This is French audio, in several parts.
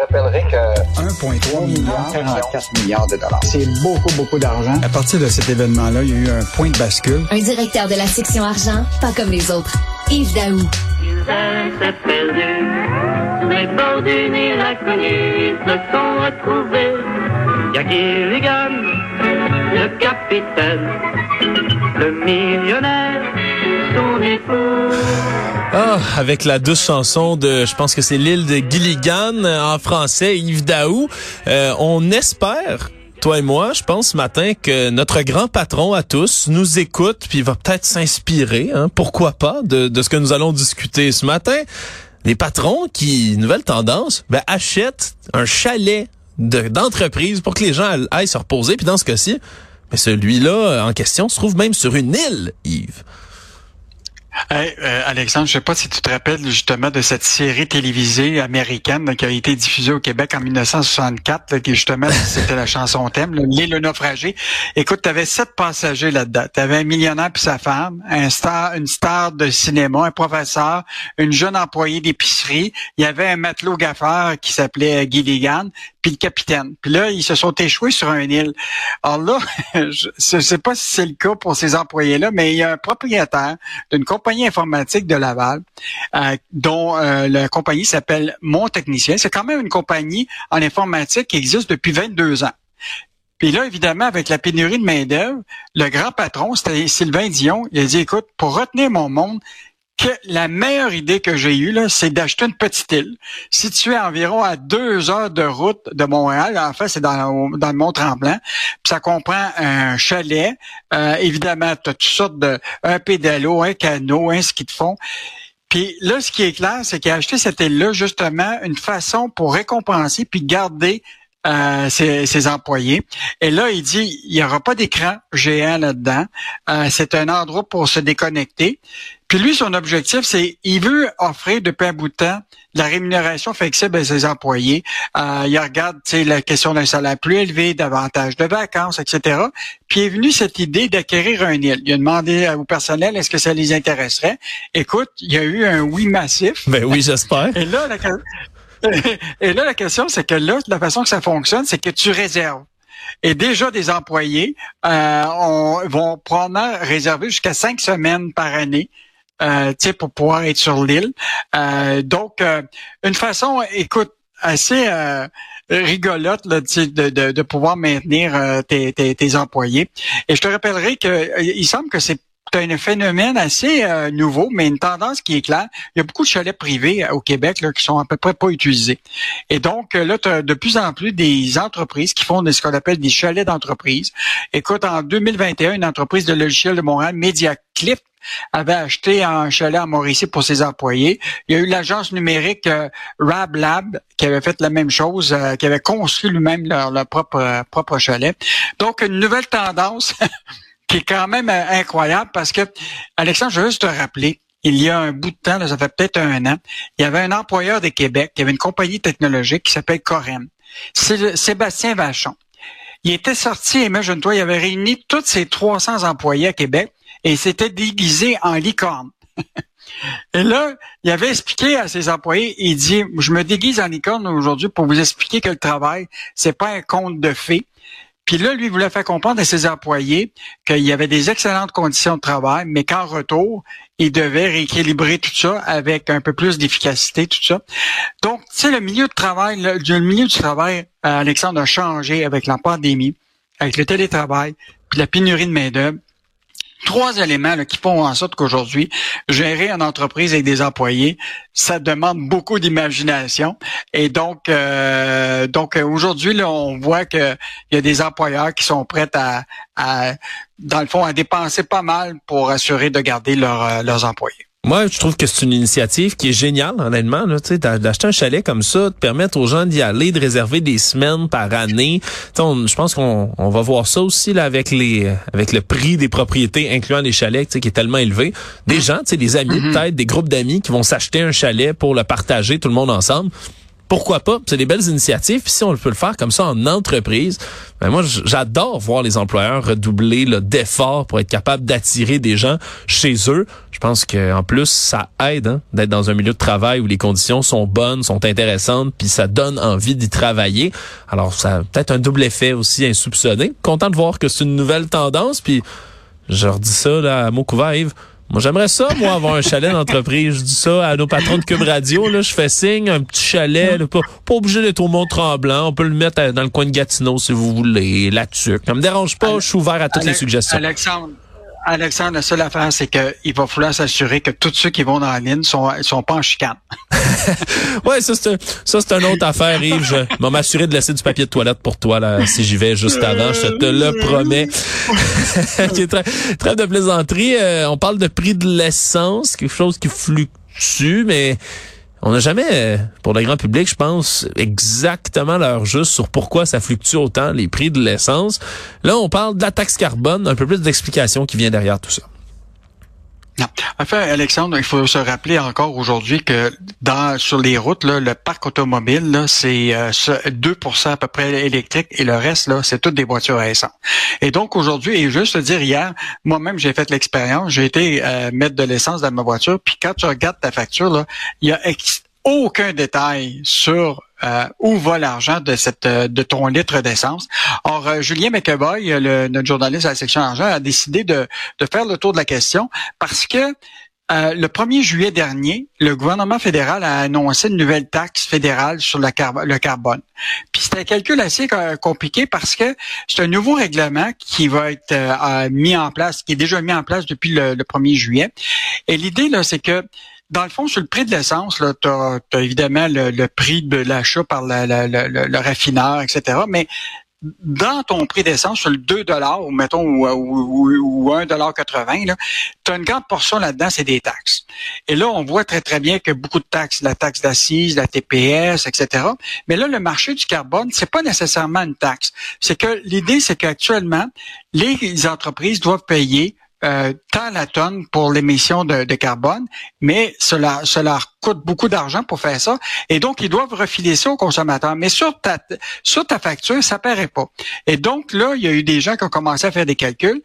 rappellerai que 1,3 milliard, 44 milliards de dollars. C'est beaucoup, beaucoup d'argent. À partir de cet événement-là, il y a eu un point de bascule. Un directeur de la section argent, pas comme les autres. Yves Daou. s'est perdu. Les bords du Nil inconnus se sont retrouvés. Y'a Gilligan, le capitaine, le millionnaire. Ah, avec la douce chanson de, je pense que c'est l'île de Gilligan en français, Yves Daou. Euh, on espère toi et moi, je pense ce matin que notre grand patron à tous nous écoute puis va peut-être s'inspirer, hein, pourquoi pas, de, ce que nous allons discuter ce matin. Les patrons qui, nouvelle tendance, ben, achètent un chalet de- d'entreprise pour que les gens aillent se reposer. Puis dans ce cas-ci, ben, celui-là en question se trouve même sur une île, Yves. Hey, euh, Alexandre, je sais pas si tu te rappelles justement de cette série télévisée américaine qui a été diffusée au Québec en 1964, là, qui justement c'était la chanson thème, l'île naufragée. Écoute, tu avais sept passagers là-dedans. Tu avais un millionnaire puis sa femme, un star, une star de cinéma, un professeur, une jeune employée d'épicerie. Il y avait un matelot gaffeur qui s'appelait Gilligan, puis le capitaine. Puis là, ils se sont échoués sur une île. Alors là, je ne sais pas si c'est le cas pour ces employés-là, mais il y a un propriétaire d'une compagnie informatique de Laval, euh, dont euh, la compagnie s'appelle Mon Technicien. C'est quand même une compagnie en informatique qui existe depuis 22 ans. Puis là, évidemment, avec la pénurie de main-d'œuvre, le grand patron, c'était Sylvain Dion, il a dit, écoute, pour retenir mon monde, la meilleure idée que j'ai eue, c'est d'acheter une petite île située environ à deux heures de route de Montréal. En fait, c'est dans, le Mont-Tremblant. Ça comprend un chalet. Euh, évidemment, tu toutes sortes de... un pédalo, un canot, un ski de fond. Puis là, ce qui est clair, c'est qu'il a cette île-là, justement, une façon pour récompenser puis garder euh, ses, ses employés. Et là, il dit, il n'y aura pas d'écran géant là-dedans. Euh, c'est un endroit pour se déconnecter. Puis lui, son objectif, c'est, il veut offrir depuis un bout de temps de la rémunération flexible à ses employés. Euh, il regarde, tu sais, la question d'un salaire plus élevé, davantage de vacances, etc. Puis est venue cette idée d'acquérir un île. Il a demandé au personnel, est-ce que ça les intéresserait? Écoute, il y a eu un oui massif. Ben oui, j'espère. Et là, la, et là, la question, c'est que là, la façon que ça fonctionne, c'est que tu réserves. Et déjà, des employés euh, on, vont probablement réserver jusqu'à cinq semaines par année euh, pour pouvoir être sur l'île. Euh, donc, euh, une façon, écoute, assez euh, rigolote là, de, de, de pouvoir maintenir euh, tes, tes, tes employés. Et je te rappellerai que il semble que c'est un phénomène assez euh, nouveau, mais une tendance qui est claire. Il y a beaucoup de chalets privés euh, au Québec là, qui sont à peu près pas utilisés. Et donc, euh, là, tu as de plus en plus des entreprises qui font ce qu'on appelle des chalets d'entreprise. Écoute, en 2021, une entreprise de logiciel de Montréal, MediaClip, avait acheté un chalet à Mauricie pour ses employés. Il y a eu l'agence numérique euh, Rab Lab qui avait fait la même chose, euh, qui avait construit lui-même leur, leur propre, euh, propre chalet. Donc, une nouvelle tendance qui est quand même euh, incroyable parce que, Alexandre, je veux juste te rappeler, il y a un bout de temps, là, ça fait peut-être un an, il y avait un employeur de Québec, il y avait une compagnie technologique qui s'appelle Corem. C'est Sébastien Vachon. Il était sorti, imagine-toi, il avait réuni tous ses 300 employés à Québec et il s'était déguisé en licorne. Et là, il avait expliqué à ses employés, il dit, je me déguise en licorne aujourd'hui pour vous expliquer que le travail, c'est pas un conte de fées. Puis là, lui voulait faire comprendre à ses employés qu'il y avait des excellentes conditions de travail, mais qu'en retour, il devait rééquilibrer tout ça avec un peu plus d'efficacité, tout ça. Donc, tu sais, le milieu de travail, le, le milieu du travail, euh, Alexandre, a changé avec la pandémie, avec le télétravail, puis la pénurie de main-d'œuvre trois éléments qui font en sorte qu'aujourd'hui, gérer une entreprise avec des employés, ça demande beaucoup d'imagination. Et donc, euh, donc euh, aujourd'hui, on voit qu'il y a des employeurs qui sont prêts à, dans le fond, à dépenser pas mal pour assurer de garder euh, leurs employés. Moi, je trouve que c'est une initiative qui est géniale, honnêtement. Là, tu sais, d'a- d'acheter un chalet comme ça, de permettre aux gens d'y aller, de réserver des semaines par année. Tu sais, on- je pense qu'on on va voir ça aussi là avec les avec le prix des propriétés, incluant les chalets, tu sais, qui est tellement élevé. Des gens, tu sais, des amis peut-être, des groupes d'amis qui vont s'acheter un chalet pour le partager tout le monde ensemble. Pourquoi pas? C'est des belles initiatives. Si on peut le faire comme ça en entreprise, ben moi, j'adore voir les employeurs redoubler d'efforts pour être capable d'attirer des gens chez eux. Je pense qu'en plus, ça aide hein, d'être dans un milieu de travail où les conditions sont bonnes, sont intéressantes, puis ça donne envie d'y travailler. Alors, ça a peut-être un double effet aussi insoupçonné. Content de voir que c'est une nouvelle tendance, puis je redis ça à mot. Moi, j'aimerais ça, moi, avoir un chalet d'entreprise. Je dis ça à nos patrons de Cube Radio. Là, je fais signe, un petit chalet. pas, pas obligé d'être au Mont-Tremblant. On peut le mettre dans le coin de Gatineau, si vous voulez, là-dessus. Ça me dérange pas. Je suis ouvert à toutes les suggestions. Alexandre, Alexandre, la seule affaire, c'est qu'il va falloir s'assurer que tous ceux qui vont dans la ligne sont, sont pas en chicane. ouais, ça c'est ça c'est une autre affaire, Yves. Je vais m'assurer de laisser du papier de toilette pour toi là, si j'y vais juste avant. Je te le promets. très, très de plaisanterie. Euh, on parle de prix de l'essence, quelque chose qui fluctue, mais on n'a jamais, euh, pour le grand public, je pense, exactement l'heure juste sur pourquoi ça fluctue autant les prix de l'essence. Là, on parle de la taxe carbone, un peu plus d'explication qui vient derrière tout ça. Non. Enfin, Alexandre, il faut se rappeler encore aujourd'hui que sur les routes, le parc automobile, c'est euh, 2% à peu près électrique et le reste, c'est toutes des voitures à essence. Et donc aujourd'hui, et juste dire hier, moi-même j'ai fait l'expérience, j'ai été euh, mettre de l'essence dans ma voiture, puis quand tu regardes ta facture, il y a aucun détail sur euh, où va l'argent de cette euh, de ton litre d'essence? Or, euh, Julien McEvoy, le, notre journaliste à la section argent, a décidé de, de faire le tour de la question parce que le 1er juillet dernier, le gouvernement fédéral a annoncé une nouvelle taxe fédérale sur le, carbone. Puis c'est un calcul assez compliqué parce que c'est un nouveau règlement qui va être mis en place, qui est déjà mis en place depuis le, le 1er juillet. Et l'idée, là, c'est que dans le fond, sur le prix de l'essence, tu as, évidemment le, prix de l'achat par le, raffineur, etc. Mais dans ton prix d'essence, sur le 2 ou mettons, ou, ou, ou 1,80 tu as une grande portion là-dedans, c'est des taxes. Et là, on voit très, très bien que beaucoup de taxes, la taxe d'assises, la TPS, etc. Mais là, le marché du carbone, c'est pas nécessairement une taxe. C'est que l'idée, c'est qu'actuellement, les entreprises doivent payer euh, tant la tonne pour l'émission de, carbone, mais cela, cela coûte beaucoup d'argent pour faire ça. Et donc, ils doivent refiler ça aux consommateurs. Mais sur ta, sur ta facture, ça paraît pas. Et donc, là, il y a eu des gens qui ont commencé à faire des calculs.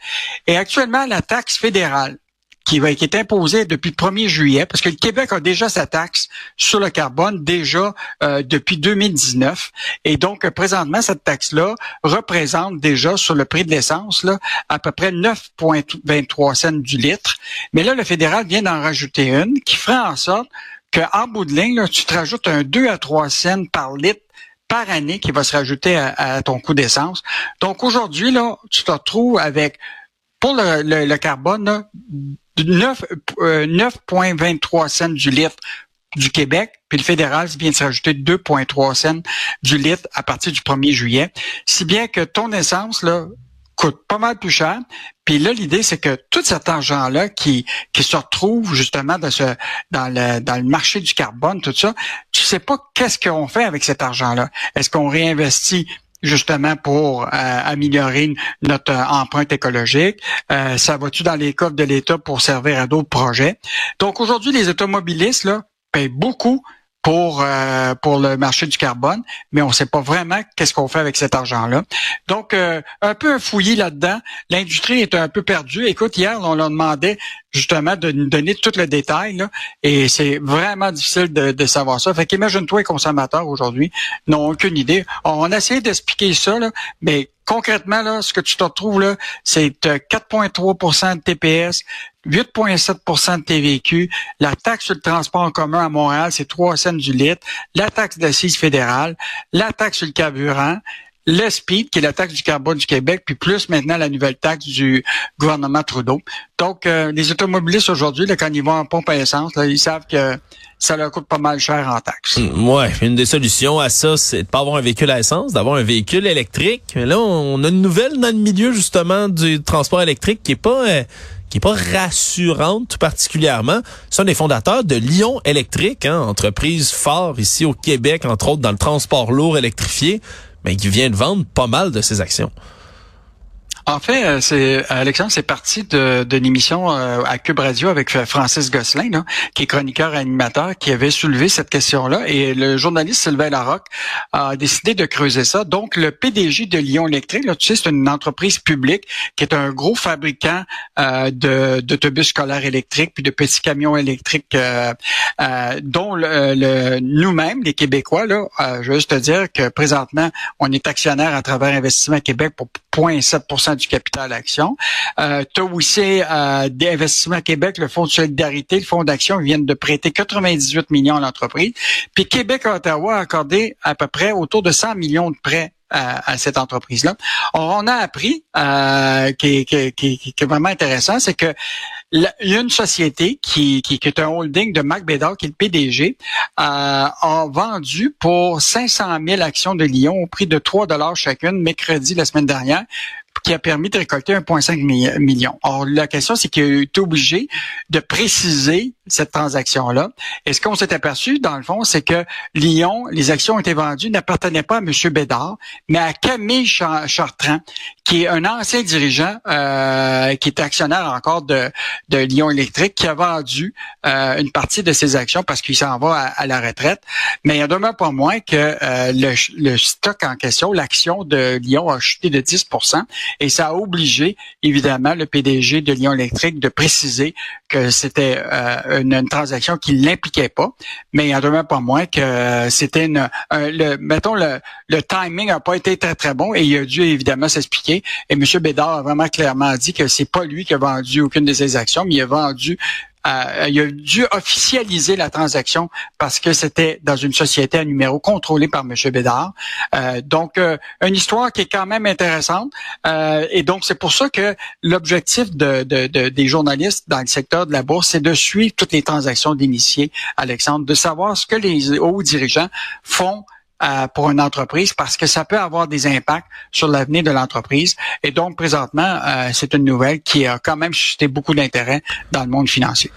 Et actuellement, la taxe fédérale qui, va, qui est imposée depuis le 1er juillet, parce que le Québec a déjà sa taxe sur le carbone déjà euh, depuis 2019. Et donc, présentement, cette taxe-là représente déjà sur le prix de l'essence là, à peu près 9,23 cents du litre. Mais là, le fédéral vient d'en rajouter une qui fera en sorte qu'en bout de ligne, là, tu te rajoutes un 2 à 3 cents par litre par année qui va se rajouter à, ton coût d'essence. Donc aujourd'hui, là, tu te retrouves avec pour le, le, carbone, 9,23 euh, cents du litre du Québec, puis le fédéral vient de se rajouter 2,3 cents du litre à partir du 1er juillet. Si bien que ton essence, là, coûte pas mal plus cher. Puis là, l'idée, c'est que tout cet argent-là qui, qui se retrouve justement dans, ce, dans, le, dans le marché du carbone, tout ça, tu sais pas qu'est-ce qu'on fait avec cet argent-là. Est-ce qu'on réinvestit justement pour euh, améliorer notre empreinte écologique? Euh, ça va-tu dans les coffres de l'État pour servir à d'autres projets? Donc aujourd'hui, les automobilistes là, payent beaucoup pour euh, pour le marché du carbone, mais on ne sait pas vraiment qu'est-ce qu'on fait avec cet argent-là. Donc un peu fouillé là-dedans. L'industrie est un peu perdue. Écoute, hier on leur demandait justement de nous donner tout le détail, là, et c'est vraiment difficile de, de, savoir ça. Fait qu'imagine-toi les consommateurs aujourd'hui n'ont aucune idée. On a essayé d'expliquer ça, là, mais concrètement, là, ce que tu te retrouves là, c'est 4,3% euh, de TPS, 8,7% de TVQ, la taxe sur le transport en commun à Montréal, c'est 3 cents du litre, la taxe d'assises fédérale, la taxe sur le carburant, le SPID, qui est la taxe du carbone du Québec, puis plus maintenant la nouvelle taxe du gouvernement Trudeau. Donc, euh, les automobilistes aujourd'hui, quand ils vont en pompe à essence, ils savent que ça leur coûte pas mal cher en taxes. Mm, ouais, une des solutions à ça, c'est de pas avoir un véhicule à essence, d'avoir un véhicule électrique. Mais là, on a une nouvelle dans le milieu justement du transport électrique qui est pas euh, qui est pas rassurante tout particulièrement. Ce sont des fondateurs de Lyon Électrique, hein, entreprise phare ici au Québec, entre autres dans le transport lourd électrifié mais qui vient de vendre pas mal de ses actions. En fait, euh, c'est Alexandre, c'est parti de, de l'émission euh, à Cube Radio avec Francis Gosselin, qui est chroniqueur et animateur, qui avait soulevé cette question-là. Et le journaliste Sylvain Larocque a décidé de creuser ça. Donc, le PDG de Lyon Électrique, là, tu sais, c'est une entreprise publique qui est un gros fabricant euh, d'autobus scolaires électriques puis de petits camions électriques, euh, dont le, nous-mêmes, les Québécois, là, je veux juste te dire que présentement, on est actionnaire à travers Investissement Québec pour 0,7 du capital action. Euh, tu as aussi euh, des Québec, le Fonds de solidarité, le Fonds d'action viennent de prêter 98 millions à l'entreprise. Puis Québec-Ottawa a accordé à peu près autour de 100 millions de prêts à, cette entreprise-là. On a appris, euh, qui, qui, qui, est vraiment intéressant, c'est que il y a une société qui, qui, est un holding de Mac Bédard, qui est le PDG, euh, a vendu pour 500 000 actions de Lyon au prix de 3 dollars chacune, mercredi la semaine dernière, qui a permis de récolter 1,5 million. Or, la question, c'est qu'il est obligé de préciser cette transaction-là. Et ce qu'on s'est aperçu, dans le fond, c'est que Lyon, les actions ont été vendues, n'appartenaient pas à M. Bédard, mais à Camille Chartrand, qui est un ancien dirigeant, euh, qui est actionnaire encore de, de Lyon Électrique, qui a vendu euh, une partie de ses actions parce qu'il s'en va à, la retraite. Mais il en demeure pas moins que euh, le, le, stock en question, l'action de Lyon a chuté de 10% et ça a obligé, évidemment, le PDG de Lyon Électrique de préciser que c'était euh, une, transaction qui ne l'impliquait pas, mais il en demeure pas moins que c'était une, le, mettons, le, le timing n'a pas été très, très bon et il a dû évidemment s'expliquer. Et M. Bédard a vraiment clairement dit que c'est pas lui qui a vendu aucune de ses actions, mais il a vendu euh, il a dû officialiser la transaction parce que c'était dans une société à numéro contrôlée par M. Bédard. Euh, donc, euh, une histoire qui est quand même intéressante. et donc, c'est pour ça que l'objectif de, des journalistes dans le secteur de la bourse, c'est de suivre toutes les transactions d'initiés, Alexandre, de savoir ce que les hauts dirigeants font pour une entreprise parce que ça peut avoir des impacts sur l'avenir de l'entreprise. Et donc, présentement, euh, c'est une nouvelle qui a quand même suscité beaucoup d'intérêt dans le monde financier.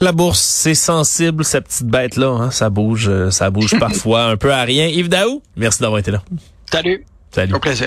La bourse, c'est sensible, cette petite bête-là. Hein? Ça bouge, euh, ça bouge parfois un peu à rien. Yves Daou, merci d'avoir été là. Salut. Salut. Au plaisir.